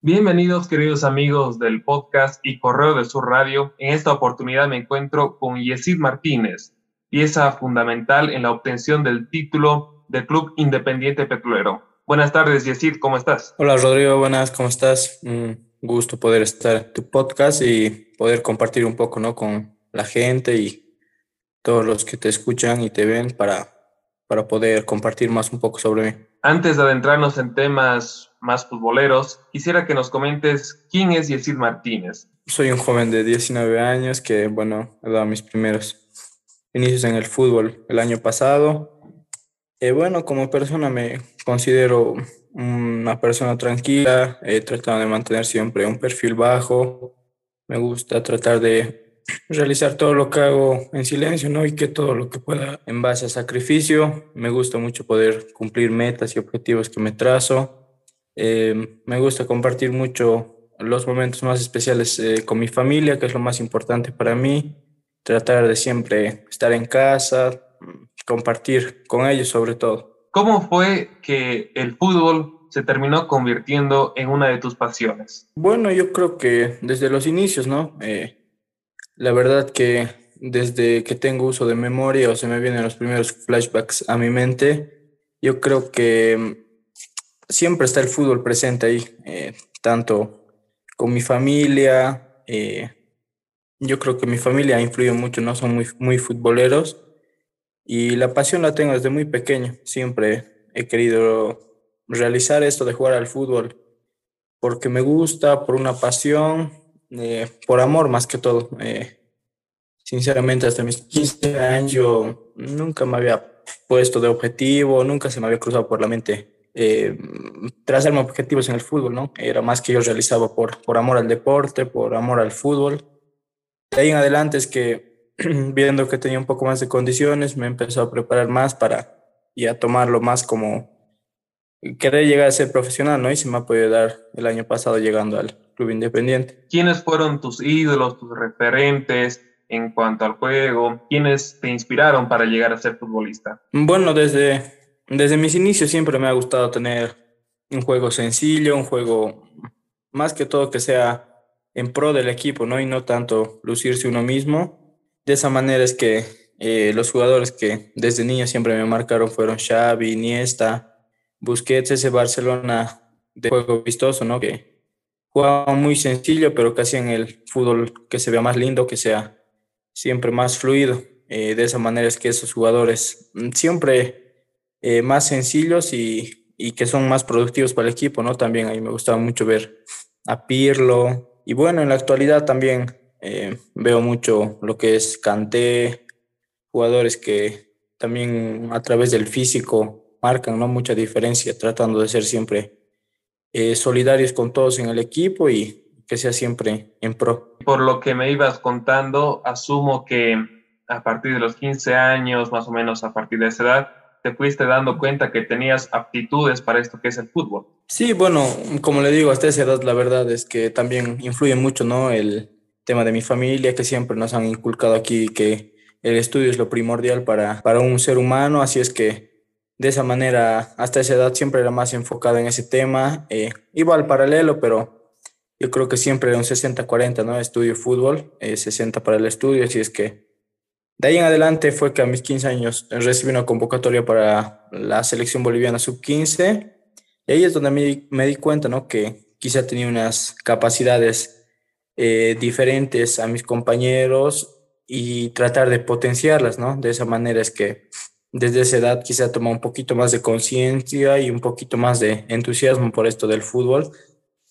Bienvenidos queridos amigos del podcast y correo de su radio. En esta oportunidad me encuentro con Yesid Martínez, pieza fundamental en la obtención del título del Club Independiente Petrolero. Buenas tardes Yesid, ¿cómo estás? Hola Rodrigo, buenas, ¿cómo estás? Un gusto poder estar en tu podcast y poder compartir un poco ¿no? con la gente y todos los que te escuchan y te ven para, para poder compartir más un poco sobre mí. Antes de adentrarnos en temas más futboleros, quisiera que nos comentes quién es Yesid Martínez. Soy un joven de 19 años que, bueno, he dado mis primeros inicios en el fútbol el año pasado. Eh, bueno, como persona me considero una persona tranquila, he tratado de mantener siempre un perfil bajo, me gusta tratar de realizar todo lo que hago en silencio, ¿no? Y que todo lo que pueda en base a sacrificio. Me gusta mucho poder cumplir metas y objetivos que me trazo. Eh, me gusta compartir mucho los momentos más especiales eh, con mi familia, que es lo más importante para mí. Tratar de siempre estar en casa, compartir con ellos sobre todo. ¿Cómo fue que el fútbol se terminó convirtiendo en una de tus pasiones? Bueno, yo creo que desde los inicios, ¿no? Eh, la verdad que desde que tengo uso de memoria o se me vienen los primeros flashbacks a mi mente, yo creo que mm, siempre está el fútbol presente ahí, eh, tanto con mi familia. Eh, yo creo que mi familia ha influido mucho, no son muy, muy futboleros y la pasión la tengo desde muy pequeño. Siempre he querido realizar esto de jugar al fútbol porque me gusta, por una pasión eh, por amor más que todo. Eh, sinceramente, hasta mis 15 años yo nunca me había puesto de objetivo, nunca se me había cruzado por la mente eh, trazarme objetivos en el fútbol, ¿no? Era más que yo realizaba por, por amor al deporte, por amor al fútbol. De ahí en adelante es que viendo que tenía un poco más de condiciones, me empezó a preparar más para ya tomarlo más como querer llegar a ser profesional, ¿no? Y se me ha podido dar el año pasado llegando al, Club Independiente. ¿Quiénes fueron tus ídolos, tus referentes en cuanto al juego? ¿Quiénes te inspiraron para llegar a ser futbolista? Bueno, desde, desde mis inicios siempre me ha gustado tener un juego sencillo, un juego más que todo que sea en pro del equipo, ¿no? Y no tanto lucirse uno mismo. De esa manera es que eh, los jugadores que desde niño siempre me marcaron fueron Xavi, Iniesta, Busquets, ese Barcelona de juego vistoso, ¿no? Que jugaba muy sencillo, pero que hacían el fútbol que se vea más lindo, que sea siempre más fluido. Eh, de esa manera es que esos jugadores mm, siempre eh, más sencillos y, y, que son más productivos para el equipo, ¿no? También ahí me gustaba mucho ver a Pirlo. Y bueno, en la actualidad también eh, veo mucho lo que es Kanté, jugadores que también a través del físico marcan ¿no? mucha diferencia, tratando de ser siempre eh, solidarios con todos en el equipo y que sea siempre en pro. Por lo que me ibas contando, asumo que a partir de los 15 años, más o menos a partir de esa edad, te fuiste dando cuenta que tenías aptitudes para esto que es el fútbol. Sí, bueno, como le digo, hasta esa edad la verdad es que también influye mucho, ¿no? El tema de mi familia, que siempre nos han inculcado aquí que el estudio es lo primordial para, para un ser humano, así es que de esa manera, hasta esa edad siempre era más enfocado en ese tema. Eh, iba al paralelo, pero yo creo que siempre era un 60-40, ¿no? Estudio fútbol, 60 eh, para el estudio, así es que de ahí en adelante fue que a mis 15 años recibí una convocatoria para la selección boliviana sub-15 y ahí es donde me, me, di cuenta, ¿no? Que quizá tenía unas capacidades eh, diferentes a mis compañeros y tratar de potenciarlas, ¿no? De esa manera es que desde esa edad quizá tomó un poquito más de conciencia y un poquito más de entusiasmo por esto del fútbol.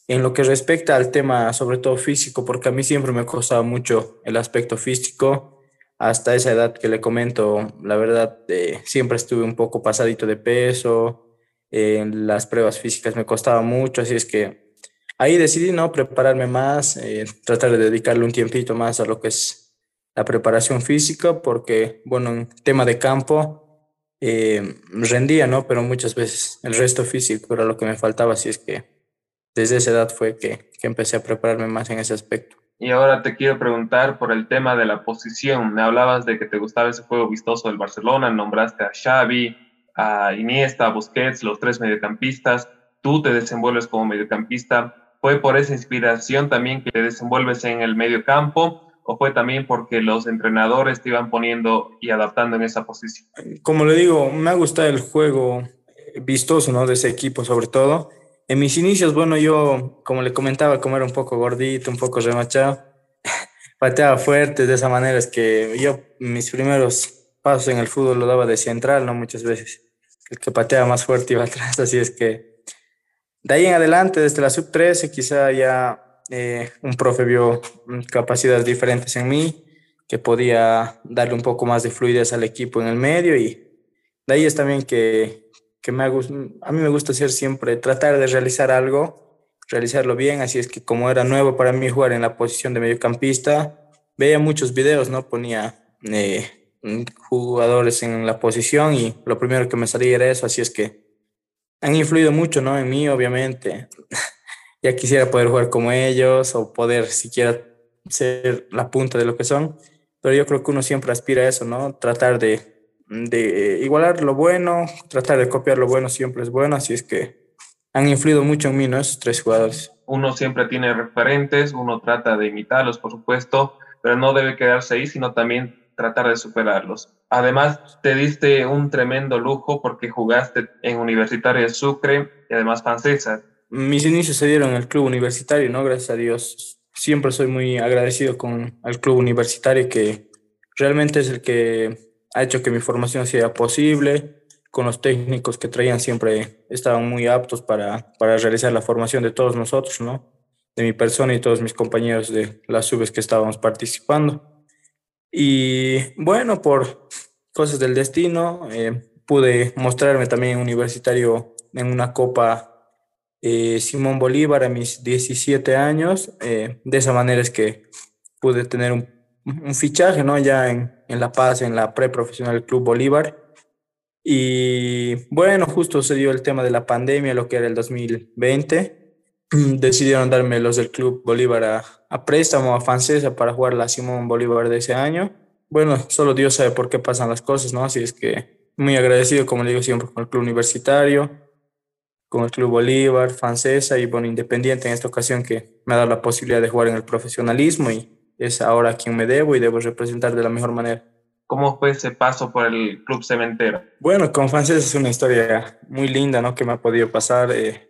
En lo que respecta al tema, sobre todo físico, porque a mí siempre me costaba mucho el aspecto físico, hasta esa edad que le comento, la verdad, eh, siempre estuve un poco pasadito de peso, en las pruebas físicas me costaba mucho, así es que ahí decidí no prepararme más, eh, tratar de dedicarle un tiempito más a lo que es la preparación física, porque, bueno, en tema de campo, eh, rendía, ¿no? Pero muchas veces el resto físico era lo que me faltaba, así es que desde esa edad fue que, que empecé a prepararme más en ese aspecto. Y ahora te quiero preguntar por el tema de la posición. Me hablabas de que te gustaba ese juego vistoso del Barcelona, nombraste a Xavi, a Iniesta, a Busquets, los tres mediocampistas. Tú te desenvuelves como mediocampista. ¿Fue por esa inspiración también que te desenvuelves en el medio campo o fue también porque los entrenadores te iban poniendo y adaptando en esa posición? Como le digo, me ha gustado el juego vistoso, ¿no? De ese equipo sobre todo. En mis inicios, bueno, yo, como le comentaba, como era un poco gordito, un poco remachado, pateaba fuerte de esa manera, es que yo mis primeros pasos en el fútbol lo daba de central, ¿no? Muchas veces. El que pateaba más fuerte iba atrás, así es que de ahí en adelante, desde la sub-13, quizá ya eh, un profe vio capacidades diferentes en mí, que podía darle un poco más de fluidez al equipo en el medio y de ahí es también que, que me a mí me gusta hacer siempre, tratar de realizar algo, realizarlo bien, así es que como era nuevo para mí jugar en la posición de mediocampista, veía muchos videos, ¿no? Ponía eh, jugadores en la posición y lo primero que me salía era eso, así es que han influido mucho, ¿no? En mí, obviamente ya quisiera poder jugar como ellos o poder siquiera ser la punta de lo que son, pero yo creo que uno siempre aspira a eso, ¿no? Tratar de, de igualar lo bueno, tratar de copiar lo bueno siempre es bueno, así es que han influido mucho en mí, ¿no? Esos tres jugadores. Uno siempre tiene referentes, uno trata de imitarlos, por supuesto, pero no debe quedarse ahí, sino también tratar de superarlos. Además, te diste un tremendo lujo porque jugaste en Universitario de Sucre y además francesa mis inicios se dieron en el club universitario, ¿no? Gracias a Dios. Siempre soy muy agradecido con el club universitario que realmente es el que ha hecho que mi formación sea posible. Con los técnicos que traían siempre estaban muy aptos para, para realizar la formación de todos nosotros, ¿no? De mi persona y todos mis compañeros de las subes que estábamos participando. Y bueno, por cosas del destino, eh, pude mostrarme también universitario en una copa eh, Simón Bolívar a mis 17 años. Eh, de esa manera es que pude tener un, fichaje, ¿no? Ya en, en, La Paz, en la preprofesional Club Bolívar. Y bueno, justo se dio el tema de la pandemia, lo que era el 2020. Decidieron darme los del Club Bolívar a, a préstamo a Francesa para jugar la Simón Bolívar de ese año. Bueno, solo Dios sabe por qué pasan las cosas, ¿no? Así es que muy agradecido, como le digo siempre, con el club universitario con el Club Bolívar, Francesa y bueno, Independiente en esta ocasión que me ha dado la posibilidad de jugar en el profesionalismo y es ahora a quien me debo y debo representar de la mejor manera. ¿Cómo fue ese paso por el Club Cementero? Bueno, con Francesa es una historia muy linda, ¿no? Que me ha podido pasar. Eh,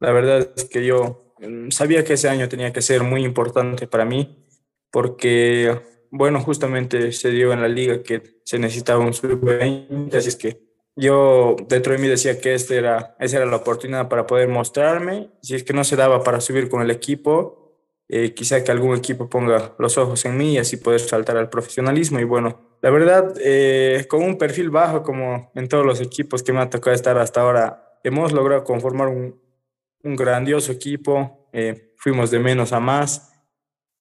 la verdad es que yo mm, sabía que ese año tenía que ser muy importante para mí porque, bueno, justamente se dio en la liga que se necesitaba un sub-20, así es que yo dentro de mí decía que este era, esa era la oportunidad para poder mostrarme. Si es que no se daba para subir con el equipo, eh, quizá que algún equipo ponga los ojos en mí y así poder saltar al profesionalismo. Y bueno, la verdad, eh, con un perfil bajo como en todos los equipos que me ha tocado estar hasta ahora, hemos logrado conformar un, un grandioso equipo. Eh, fuimos de menos a más.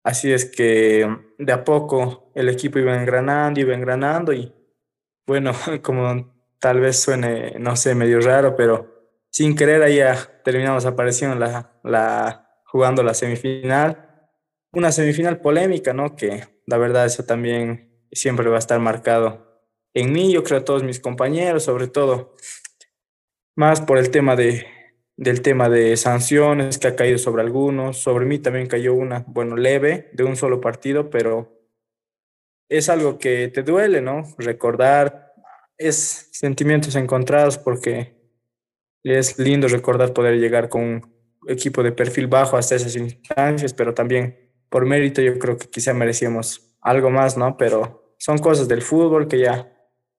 Así es que de a poco el equipo iba engranando, iba engranando y bueno, como tal vez suene, no sé, medio raro, pero sin querer ahí terminamos apareciendo la, la, jugando la semifinal. Una semifinal polémica, ¿no? Que la verdad eso también siempre va a estar marcado en mí, yo creo todos mis compañeros, sobre todo, más por el tema de, del tema de sanciones que ha caído sobre algunos, sobre mí también cayó una, bueno, leve, de un solo partido, pero es algo que te duele, ¿no? Recordar, es sentimientos encontrados porque es lindo recordar poder llegar con un equipo de perfil bajo hasta esas instancias, pero también por mérito yo creo que quizá merecíamos algo más, ¿no? Pero son cosas del fútbol que ya,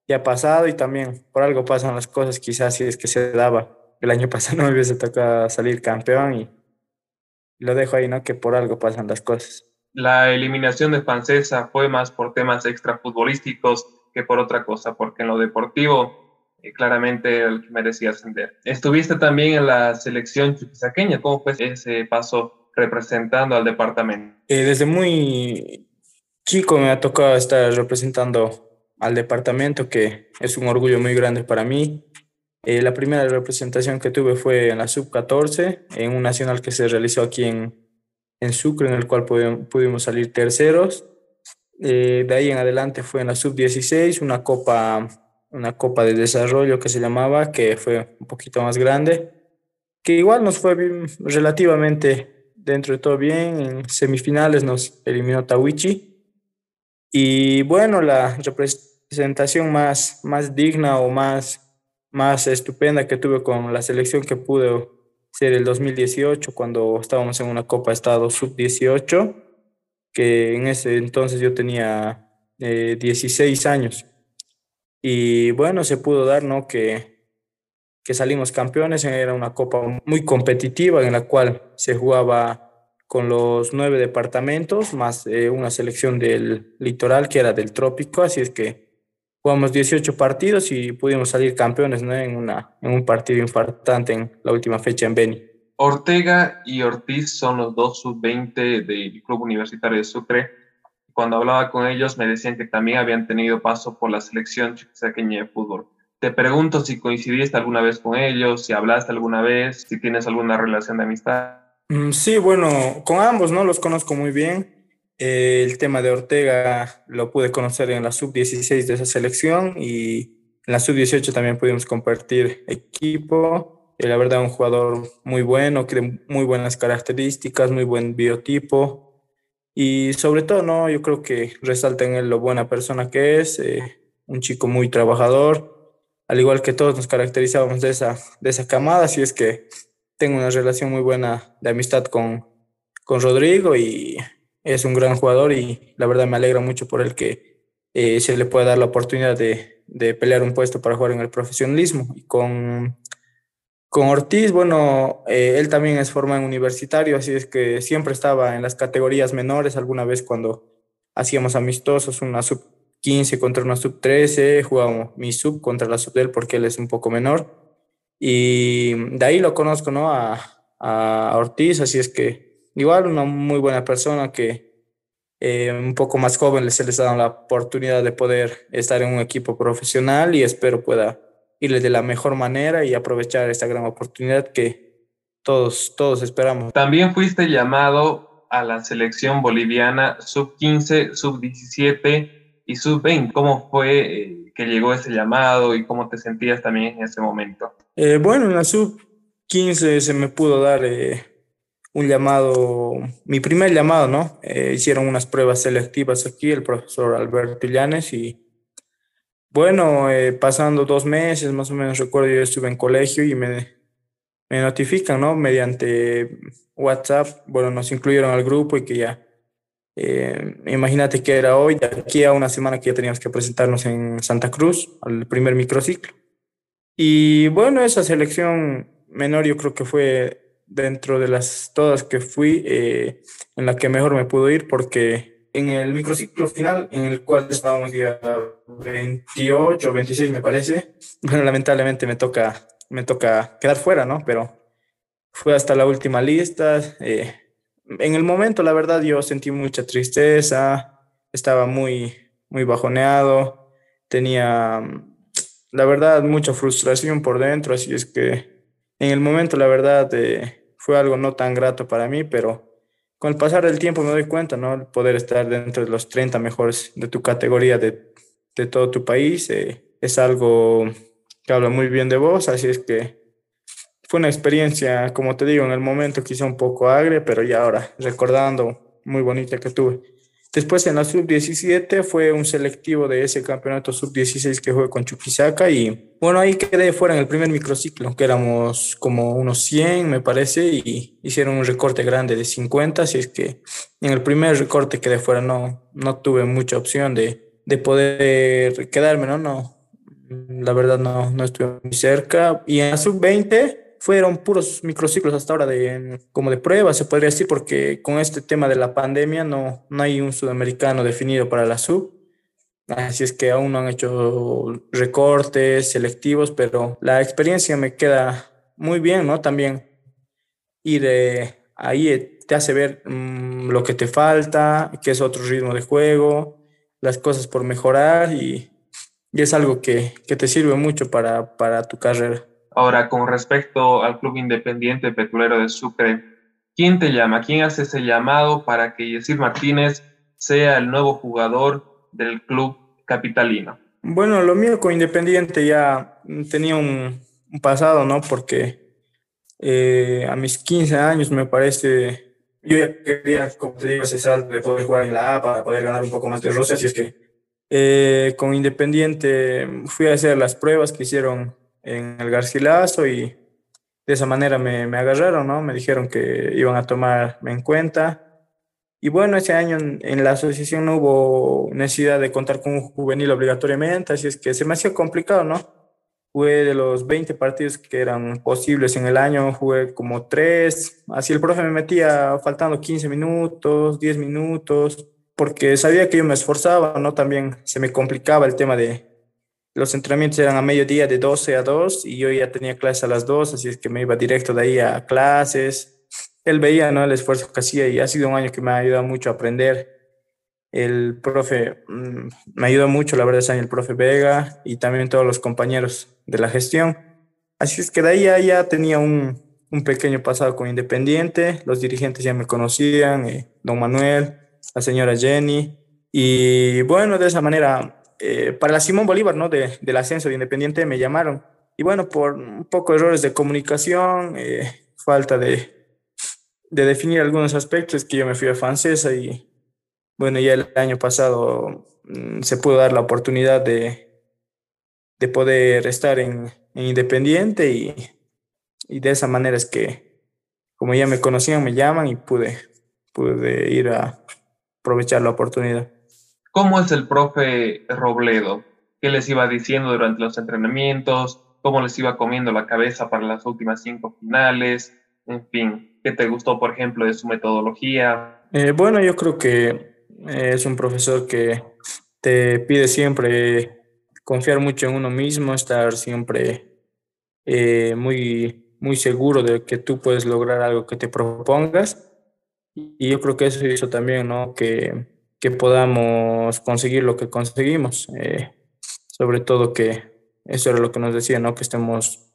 ya ha pasado y también por algo pasan las cosas, quizás si es que se daba. El año pasado no me hubiese tocado salir campeón y lo dejo ahí, ¿no? Que por algo pasan las cosas. La eliminación de Francesa fue más por temas extrafutbolísticos que por otra cosa, porque en lo deportivo eh, claramente el que merecía ascender. Estuviste también en la selección chuquisaqueña, ¿cómo fue ese paso representando al departamento? Eh, desde muy chico me ha tocado estar representando al departamento, que es un orgullo muy grande para mí. Eh, la primera representación que tuve fue en la sub-14, en un nacional que se realizó aquí en, en Sucre, en el cual pudimos salir terceros. Eh, de ahí en adelante fue en la sub-16, una copa, una copa de desarrollo que se llamaba, que fue un poquito más grande, que igual nos fue relativamente dentro de todo bien. En semifinales nos eliminó Tawichi. Y bueno, la representación más, más digna o más, más estupenda que tuve con la selección que pude ser el 2018, cuando estábamos en una Copa Estado Sub-18, que en ese entonces yo tenía 16 eh, años. Y bueno, se pudo dar, ¿no? Que, que salimos campeones, era una copa muy competitiva en la cual se jugaba con los nueve departamentos, más eh, una selección del litoral que era del trópico, así es que jugamos 18 partidos y pudimos salir campeones ¿no? en, una, en un partido importante en la última fecha en Beni. Ortega y Ortiz son los dos sub-20 del Club Universitario de Sucre cuando hablaba con ellos me decían que también habían tenido paso por la selección chiquisaqueña de fútbol. Te pregunto si coincidiste alguna vez con ellos, si hablaste alguna vez, si tienes alguna relación de amistad. Mm, sí, bueno, con ambos, ¿no? Los conozco muy bien. Eh, el tema de Ortega lo pude conocer en la sub-16 de esa selección y en la sub-18 también pudimos compartir equipo. La verdad, un jugador muy bueno, que muy buenas características, muy buen biotipo. Y sobre todo, no, yo creo que resalta en él lo buena persona que es, eh, un chico muy trabajador, al igual que todos nos caracterizábamos de esa, de esa camada, así es que tengo una relación muy buena de amistad con, con Rodrigo y es un gran jugador y la verdad me alegra mucho por el que eh, se le pueda dar la oportunidad de, de pelear un puesto para jugar en el profesionalismo. Y con con Ortiz, bueno, eh, él también es forma en universitario, así es que siempre estaba en las categorías menores, alguna vez cuando hacíamos amistosos, una sub 15 contra una sub 13, jugábamos mi sub contra la sub de él porque él es un poco menor. Y de ahí lo conozco, ¿no? A, a Ortiz, así es que igual una muy buena persona que eh, un poco más joven se les ha dado la oportunidad de poder estar en un equipo profesional y espero pueda irle de la mejor manera y aprovechar esta gran oportunidad que todos, todos esperamos. También fuiste llamado a la selección boliviana sub-15, sub-17 y sub-20. ¿Cómo fue eh, que llegó ese llamado y cómo te sentías también en ese momento? Eh, bueno, en la sub-15 se me pudo dar eh, un llamado, mi primer llamado, ¿no? hicieron unas pruebas selectivas aquí, el profesor Alberto Llanes y bueno, eh, pasando dos meses, más o menos recuerdo, yo estuve en colegio y me, me notifican, ¿no? Mediante WhatsApp, bueno, nos incluyeron al grupo y que ya, eh, imagínate que era hoy, de aquí a una semana que ya teníamos que presentarnos en Santa Cruz, al primer microciclo. Y bueno, esa selección menor yo creo que fue dentro de las todas que fui, eh, en la que mejor me pudo ir porque en el microciclo final, en el cual estábamos día 28, 26 me parece, bueno, lamentablemente me toca, me toca quedar fuera, ¿no? Pero fue hasta la última lista. Eh, en el momento, la verdad, yo sentí mucha tristeza, estaba muy, muy bajoneado, tenía, la verdad, mucha frustración por dentro, así es que en el momento, la verdad, eh, fue algo no tan grato para mí, pero con el pasar del tiempo me doy cuenta, ¿no? El poder estar dentro de los 30 mejores de tu categoría de, de todo tu país eh, es algo que habla muy bien de vos, así es que fue una experiencia, como te digo, en el momento quizá un poco agria, pero ya ahora recordando, muy bonita que tuve. Después en la sub-17 fue un selectivo de ese campeonato sub-16 que jugué con Chuquisaca y bueno, ahí quedé fuera en el primer microciclo, que éramos como unos 100 me parece y hicieron un recorte grande de 50, así es que en el primer recorte quedé fuera, no, no tuve mucha opción de, de poder quedarme, ¿no? No, la verdad no, no estuve muy cerca. Y en la sub-20 fueron puros microciclos hasta ahora de, como de prueba, se podría decir, porque con este tema de la pandemia no, no hay un sudamericano definido para la sub. Así es que aún no han hecho recortes selectivos, pero la experiencia me queda muy bien, ¿no? También ir eh, ahí te hace ver mm, lo que te falta, que es otro ritmo de juego, las cosas por mejorar y, y es algo que, que, te sirve mucho para, para tu carrera. Ahora, con respecto al Club Independiente Petrolero de Sucre, ¿quién te llama? ¿Quién hace ese llamado para que Yesir Martínez sea el nuevo jugador del club capitalino? Bueno, lo mío con Independiente ya tenía un, pasado, ¿no? Porque eh, a mis 15 años, me parece, yo quería, como te digo, ese salto de poder jugar en la A para poder ganar un poco más de roce, así es que eh, con Independiente fui a hacer las pruebas que hicieron en el Garcilaso y de esa manera me, me agarraron, ¿no? Me dijeron que iban a tomarme en cuenta. Y bueno, ese año en, la asociación no hubo necesidad de contar con un juvenil obligatoriamente, así es que se me hacía complicado, ¿no? Jugué de los 20 partidos que eran posibles en el año, jugué como 3. Así el profe me metía faltando 15 minutos, 10 minutos, porque sabía que yo me esforzaba, ¿no? También se me complicaba el tema de los entrenamientos eran a mediodía de 12 a 2 y yo ya tenía clases a las 2, así es que me iba directo de ahí a clases. Él veía, ¿no? El esfuerzo que hacía y ha sido un año que me ha ayudado mucho a aprender el profe mm, me ayudó mucho, la verdad, el profe Vega y también todos los compañeros de la gestión. Así es que de ahí ya, tenía un, un, pequeño pasado con Independiente, los dirigentes ya me conocían, eh, don Manuel, la señora Jenny, y bueno, de esa manera, eh, para la Simón Bolívar, ¿no? De, del ascenso de Independiente me llamaron. Y bueno, por un poco errores de comunicación, eh, falta de, de definir algunos aspectos, que yo me fui a Francesa y bueno, ya el año pasado mm, se pudo dar la oportunidad de, de poder estar en, Independiente y, y, de esa manera es que, como ya me conocían, me llaman y pude, pude ir a aprovechar la oportunidad. ¿Cómo es el profe Robledo? ¿Qué les iba diciendo durante los entrenamientos? ¿Cómo les iba comiendo la cabeza para las últimas cinco finales? En fin, ¿qué te gustó, por ejemplo, de su metodología? Eh, bueno, yo creo que es un profesor que te pide siempre confiar mucho en uno mismo, estar siempre eh, muy, muy seguro de que tú puedes lograr algo que te propongas. Y yo creo que eso hizo también, ¿no? Que, podamos conseguir lo que conseguimos. Eh, sobre todo que eso era lo que nos decía, ¿no? Que estemos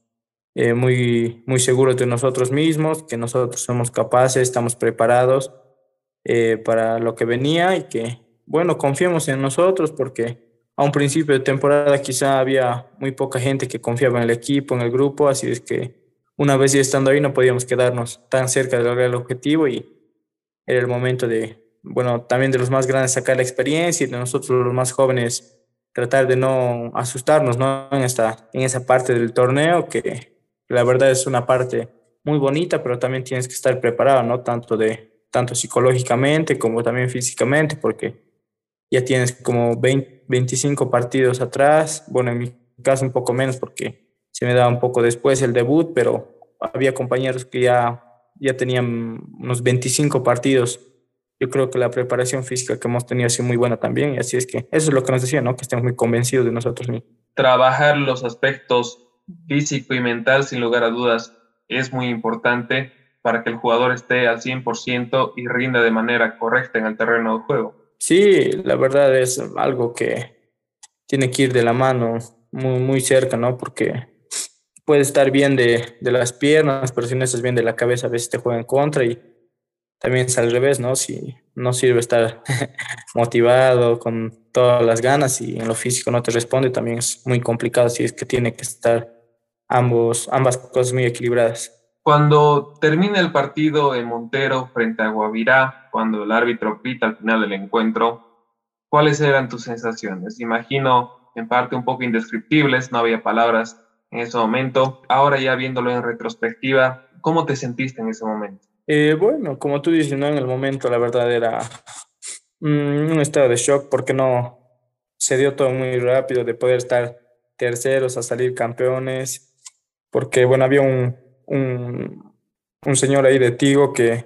eh, muy, muy seguros de nosotros mismos, que nosotros somos capaces, estamos preparados eh, para lo que venía y que, bueno, confiemos en nosotros porque a un principio de temporada quizá había muy poca gente que confiaba en el equipo, en el grupo, así es que una vez ya estando ahí no podíamos quedarnos tan cerca de lograr el objetivo y era el momento de, bueno, también de los más grandes sacar la experiencia y de nosotros los más jóvenes tratar de no asustarnos ¿no? En, esta, en esa parte del torneo que la verdad es una parte muy bonita, pero también tienes que estar preparado, ¿no? Tanto de tanto psicológicamente como también físicamente, porque ya tienes como 20, 25 partidos atrás, bueno, en mi caso un poco menos porque se me daba un poco después el debut, pero había compañeros que ya, ya tenían unos 25 partidos. Yo creo que la preparación física que hemos tenido ha sido muy buena también, y así es que eso es lo que nos decía, ¿no? Que estemos muy convencidos de nosotros mismos. Trabajar los aspectos físico y mental, sin lugar a dudas, es muy importante para que el jugador esté al 100% y rinda de manera correcta en el terreno de juego. Sí, la verdad es algo que tiene que ir de la mano muy, muy cerca, ¿no? Porque puede estar bien de, de las piernas, pero si no estás bien de la cabeza, a veces te juega en contra y también es al revés, ¿no? Si no sirve estar motivado con todas las ganas y en lo físico no te responde, también es muy complicado si es que tiene que estar ambos, ambas cosas muy equilibradas. Cuando termina el partido en Montero frente a Guavirá, cuando el árbitro pita al final del encuentro, ¿cuáles eran tus sensaciones? Imagino en parte un poco indescriptibles, no había palabras en ese momento. Ahora ya viéndolo en retrospectiva, ¿cómo te sentiste en ese momento? Eh, bueno, como tú dices, ¿no? en el momento la verdad era un estado de shock porque no se dio todo muy rápido de poder estar terceros a salir campeones, porque bueno, había un, un, un señor ahí de Tigo que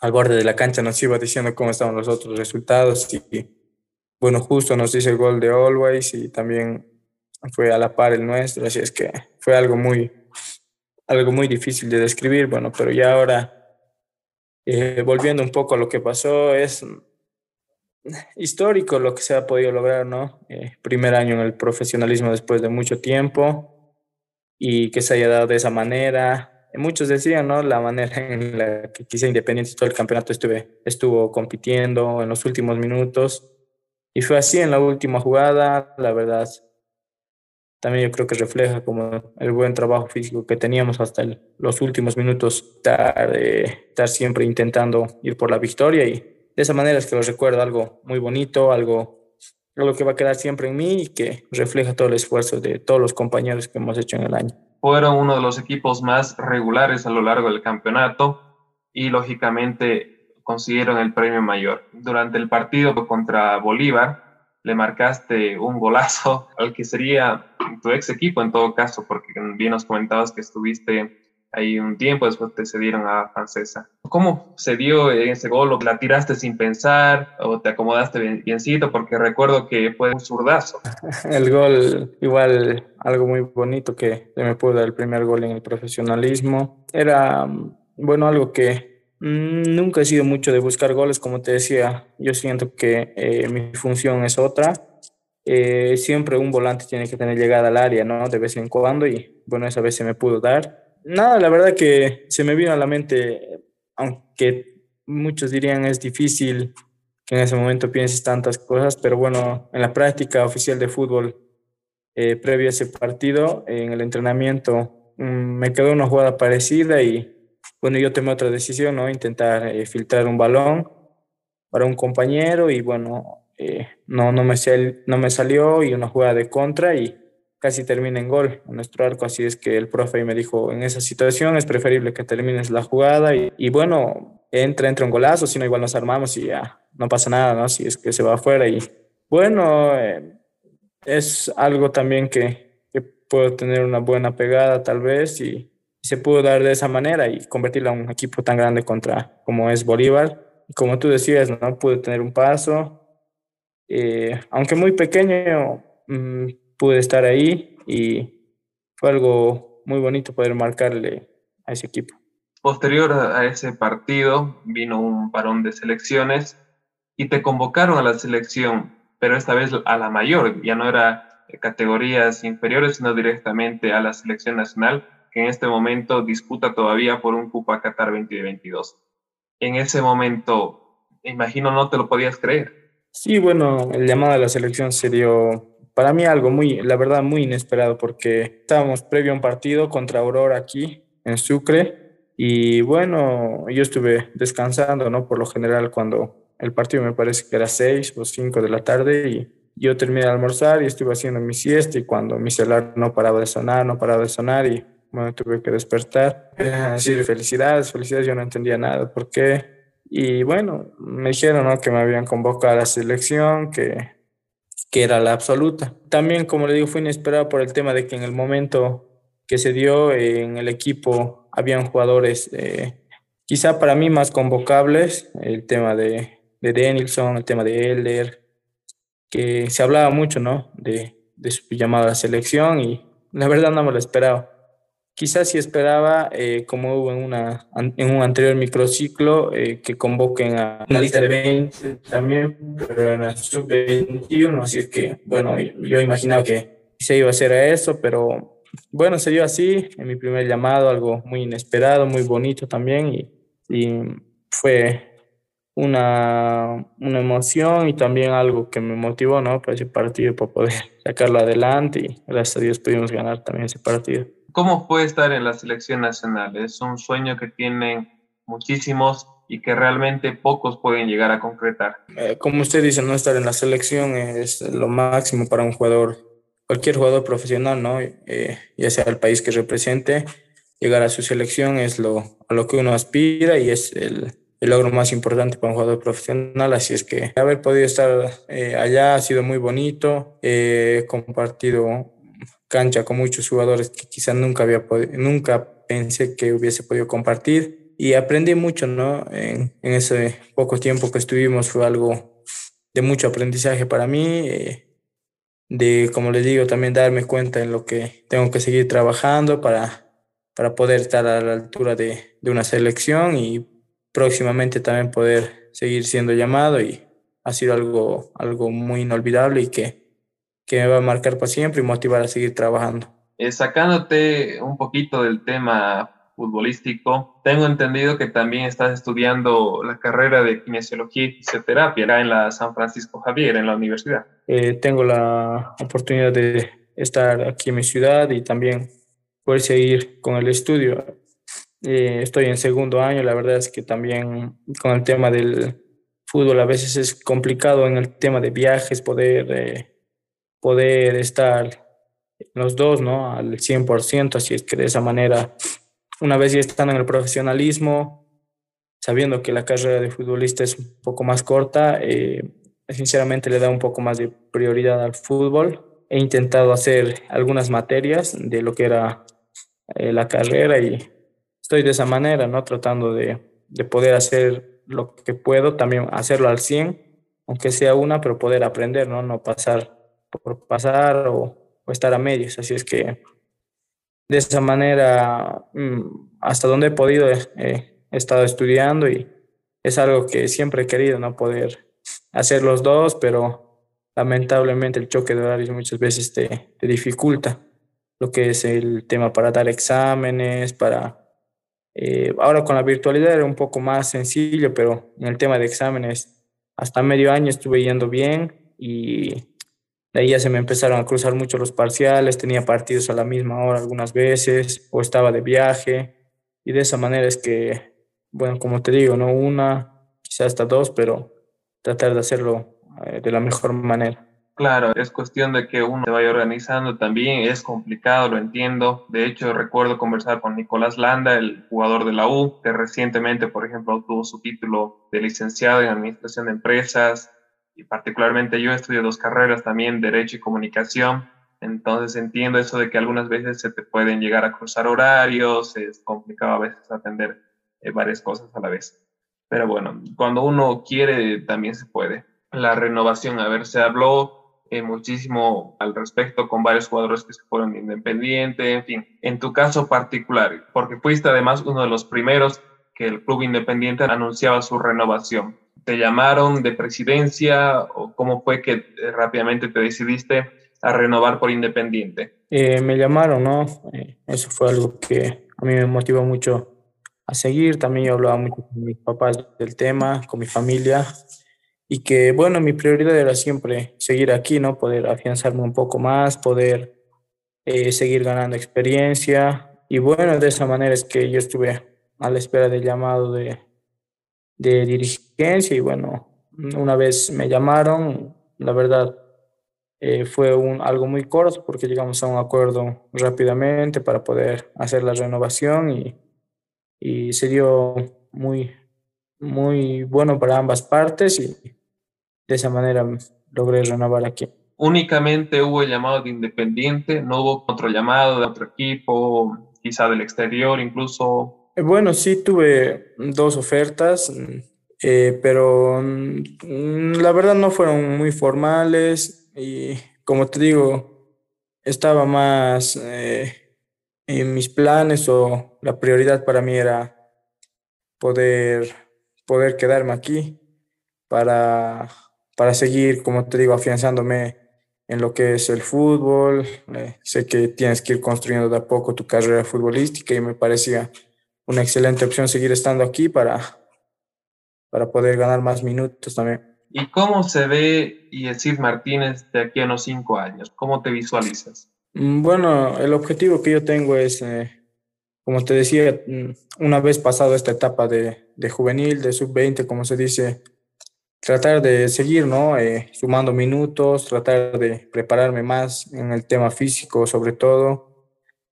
al borde de la cancha nos iba diciendo cómo estaban los otros resultados y bueno, justo nos dice el gol de Always y también fue a la par el nuestro, así es que fue algo muy, algo muy difícil de describir, bueno, pero ya ahora, eh, volviendo un poco a lo que pasó, es histórico lo que se ha podido lograr, ¿no? Eh, primer año en el profesionalismo después de mucho tiempo, y que se haya dado de esa manera. Muchos decían, ¿no? La manera en la que quizá Independiente todo el campeonato estuve, estuvo compitiendo en los últimos minutos. Y fue así en la última jugada, la verdad. También yo creo que refleja como el buen trabajo físico que teníamos hasta los últimos minutos, estar, eh, estar siempre intentando ir por la victoria y de esa manera es que lo recuerdo algo muy bonito, algo, algo que va a quedar siempre en mí y que refleja todo el esfuerzo de todos los compañeros que hemos hecho en el año. Fueron uno de los equipos más regulares a lo largo del campeonato y lógicamente consiguieron el premio mayor. Durante el partido contra Bolívar, le marcaste un golazo al que sería tu ex equipo en todo caso, porque bien nos comentabas que estuviste ahí un tiempo, después te cedieron a Francesa. ¿Cómo se dio ese gol? ¿La tiraste sin pensar o te acomodaste bien, biencito? Porque recuerdo que fue un zurdazo. El gol, igual, algo muy bonito que me pudo dar el primer gol en el profesionalismo. Era, bueno, algo que Mm, nunca he sido mucho de buscar goles, como te decía. Yo siento que eh, mi función es otra. Eh, siempre un volante tiene que tener llegada al área, ¿no? De vez en cuando y bueno, esa vez se me pudo dar. Nada, la verdad que se me vino a la mente, aunque muchos dirían es difícil que en ese momento pienses tantas cosas, pero bueno, en la práctica oficial de fútbol, eh, previo a ese partido, en el entrenamiento, mm, me quedó una jugada parecida y bueno, yo tomé otra decisión, ¿no? Intentar eh, filtrar un balón para un compañero y bueno, eh, no, no, me salió y una jugada de contra y casi termina en gol en nuestro arco, así es que el profe me dijo, en esa situación es preferible que termines la jugada y, bueno, entra, entra un golazo, si no igual nos armamos y ya no pasa nada, ¿no? Si es que se va afuera y bueno, eh, es algo también que, que puedo tener una buena pegada tal vez y se pudo dar de esa manera y convertirla en un equipo tan grande contra como es Bolívar. Como tú decías, no pude tener un paso, eh, aunque muy pequeño, mm, pude estar ahí y fue algo muy bonito poder marcarle a ese equipo. Posterior a ese partido vino un parón de selecciones y te convocaron a la selección, pero esta vez a la mayor, ya no era categorías inferiores, sino directamente a la selección nacional que en este momento disputa todavía por un cupo a Qatar 2022. En ese momento, imagino, no te lo podías creer. Sí, bueno, el llamado a la selección se dio para mí algo muy, la verdad, muy inesperado porque estábamos previo a un partido contra Aurora aquí en Sucre y bueno, yo estuve descansando, ¿no? Por lo general cuando el partido me parece que era 6 o 5 de la tarde y yo terminé de almorzar y estuve haciendo mi siesta y cuando mi celular no paraba de sonar, no paraba de sonar y bueno, tuve que despertar, decir felicidades, felicidades, yo no entendía nada, ¿por qué? Y bueno, me dijeron ¿no? que me habían convocado a la selección, que, que era la absoluta. También, como le digo, fue inesperado por el tema de que en el momento que se dio en el equipo habían jugadores eh, quizá para mí más convocables, el tema de, de Denilson, el tema de Elder, que se hablaba mucho, ¿no? De, de su llamada a la selección y la verdad no me lo esperaba. Quizás si esperaba, eh, como hubo en, una, en un anterior microciclo, eh, que convoquen a una lista de 20 también, pero en la sub-21, así es que, bueno, yo imaginaba que se iba a hacer a eso, pero bueno, se dio así, en mi primer llamado, algo muy inesperado, muy bonito también, y, y fue una, una, emoción y también algo que me motivó, ¿no? Para ese partido, para poder sacarlo adelante, y gracias a Dios pudimos ganar también ese partido. ¿Cómo puede estar en la selección nacional? Es un sueño que tienen muchísimos y que realmente pocos pueden llegar a concretar. Eh, como usted dice, no estar en la selección es lo máximo para un jugador, cualquier jugador profesional, ¿no? Eh, ya sea el país que represente, llegar a su selección es lo, a lo que uno aspira y es el, el logro más importante para un jugador profesional. Así es que haber podido estar eh, allá ha sido muy bonito. He compartido cancha con muchos jugadores que quizás nunca había nunca pensé que hubiese podido compartir y aprendí mucho, ¿no? En, en, ese poco tiempo que estuvimos fue algo de mucho aprendizaje para mí, eh, de, como les digo, también darme cuenta en lo que tengo que seguir trabajando para, para poder estar a la altura de, de una selección y próximamente también poder seguir siendo llamado y ha sido algo, algo muy inolvidable y que que me va a marcar para siempre y motivar a seguir trabajando. Eh, sacándote un poquito del tema futbolístico, tengo entendido que también estás estudiando la carrera de kinesiología y fisioterapia acá en la San Francisco Javier, en la universidad. Eh, tengo la oportunidad de, estar aquí en mi ciudad y también poder seguir con el estudio. Eh, estoy en segundo año, la verdad es que también con el tema del fútbol a veces es complicado en el tema de viajes poder, eh, poder estar los dos, ¿no? Al 100%, así es que de esa manera, una vez ya están en el profesionalismo, sabiendo que la carrera de futbolista es un poco más corta, eh, sinceramente le da un poco más de prioridad al fútbol. He intentado hacer algunas materias de lo que era eh, la carrera y estoy de esa manera, ¿no? Tratando de, de, poder hacer lo que puedo, también hacerlo al 100, aunque sea una, pero poder aprender, ¿no? No pasar por pasar o, o estar a medios. Así es que de esa manera, mm, hasta donde he podido, eh, he estado estudiando y es algo que siempre he querido, ¿no? Poder hacer los dos, pero lamentablemente el choque de horarios muchas veces te, dificulta lo que es el tema para dar exámenes, para... Eh, ahora con la virtualidad era un poco más sencillo, pero en el tema de exámenes, hasta medio año estuve yendo bien y de ahí ya se me empezaron a cruzar mucho los parciales, tenía partidos a la misma hora algunas veces, o estaba de viaje, y de esa manera es que, bueno, como te digo, no una, quizás hasta dos, pero tratar de hacerlo eh, de la mejor manera. Claro, es cuestión de que uno se vaya organizando también, es complicado, lo entiendo. De hecho, recuerdo conversar con Nicolás Landa, el jugador de la U, que recientemente, por ejemplo, obtuvo su título de licenciado en Administración de Empresas, y particularmente yo estudio dos carreras también, Derecho y Comunicación, entonces entiendo eso de que algunas veces se te pueden llegar a cruzar horarios, es complicado a veces atender eh, varias cosas a la vez. Pero bueno, cuando uno quiere también se puede. La renovación, a ver, se habló eh, muchísimo al respecto con varios jugadores que se fueron independiente, en fin, en tu caso particular, porque fuiste además uno de los primeros que el club independiente anunciaba su renovación. ¿Te llamaron de presidencia o cómo fue que eh, rápidamente te decidiste a renovar por independiente? Eh, me llamaron, ¿no? eso fue algo que a mí me motivó mucho a seguir. También yo hablaba mucho con mis papás del tema, con mi familia y que, bueno, mi prioridad era siempre seguir aquí, ¿no? Poder afianzarme un poco más, poder eh, seguir ganando experiencia. Y bueno, de esa manera es que yo estuve a la espera del llamado de, de dirigencia y bueno, una vez me llamaron, la verdad eh, fue un, algo muy corto porque llegamos a un acuerdo rápidamente para poder hacer la renovación y, y se dio muy, muy bueno para ambas partes y de esa manera logré renovar aquí. Únicamente hubo llamado de Independiente, no hubo otro llamado de otro equipo, quizá del exterior incluso. Eh, bueno, sí tuve dos ofertas, eh, pero mm, la verdad no fueron muy formales y como te digo, estaba más eh, en mis planes o la prioridad para mí era poder, poder quedarme aquí para para seguir, como te digo, afianzándome en lo que es el fútbol. Eh, sé que tienes que ir construyendo de a poco tu carrera futbolística y me parecía una excelente opción seguir estando aquí para, para poder ganar más minutos también. ¿Y cómo se ve Yesid Martínez de aquí a unos cinco años? ¿Cómo te visualizas? Mm, bueno, el objetivo que yo tengo es, eh, como te decía, mm, una vez pasado esta etapa de, de juvenil, de sub-20, como se dice, tratar de seguir, ¿no? Eh, sumando minutos, tratar de prepararme más en el tema físico sobre todo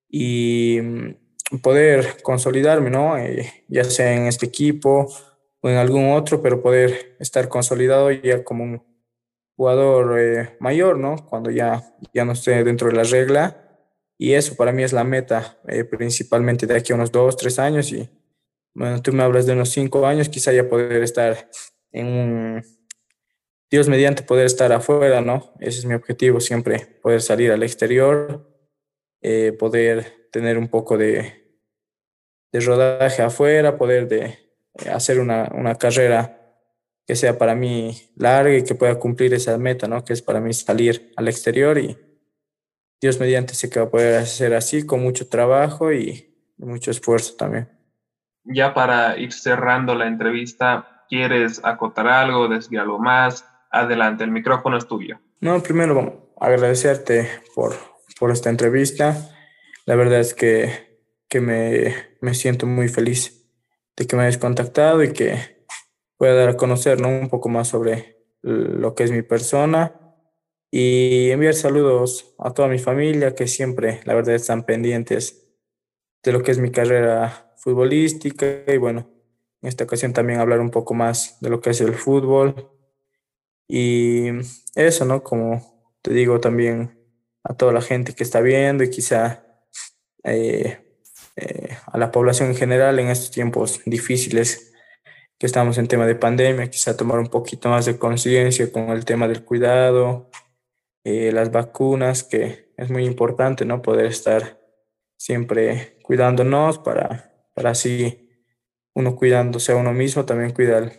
y mm, poder consolidarme, ¿no? Eh, ya sea en este equipo o en algún otro, pero poder estar consolidado ya como un jugador eh, mayor, ¿no? Cuando ya, ya no esté dentro de la regla. Y eso para mí es la meta, principalmente de aquí a unos dos, tres años. Y bueno, tú me hablas de unos cinco años, quizá ya poder estar en Dios mediante poder estar afuera, ¿no? Ese es mi objetivo siempre, poder salir al exterior, eh, poder tener un poco de, de rodaje afuera, poder de, eh, hacer una, una, carrera que sea para mí larga y que pueda cumplir esa meta, ¿no? Que es para mí salir al exterior y Dios mediante sé que va a poder hacer así con mucho trabajo y mucho esfuerzo también. Ya para ir cerrando la entrevista, ¿Quieres acotar algo, decir algo más? Adelante, el micrófono es tuyo. No, primero agradecerte por, por esta entrevista. La verdad es que, que me, me, siento muy feliz de que me hayas contactado y que pueda dar a conocer ¿no? un poco más sobre lo que es mi persona y enviar saludos a toda mi familia que siempre, la verdad, están pendientes de lo que es mi carrera futbolística y bueno, en esta ocasión también hablar un poco más de lo que es el fútbol y eso, ¿no? Como te digo también a toda la gente que está viendo y quizá eh, eh, a la población en general en estos tiempos difíciles que estamos en tema de pandemia, quizá tomar un poquito más de conciencia con el tema del cuidado, eh, las vacunas, que es muy importante, ¿no? Poder estar siempre cuidándonos para, para así uno cuidándose a uno mismo, también cuidar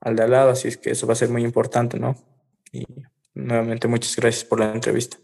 al de al lado, así es que eso va a ser muy importante, ¿no? Y nuevamente muchas gracias por la entrevista.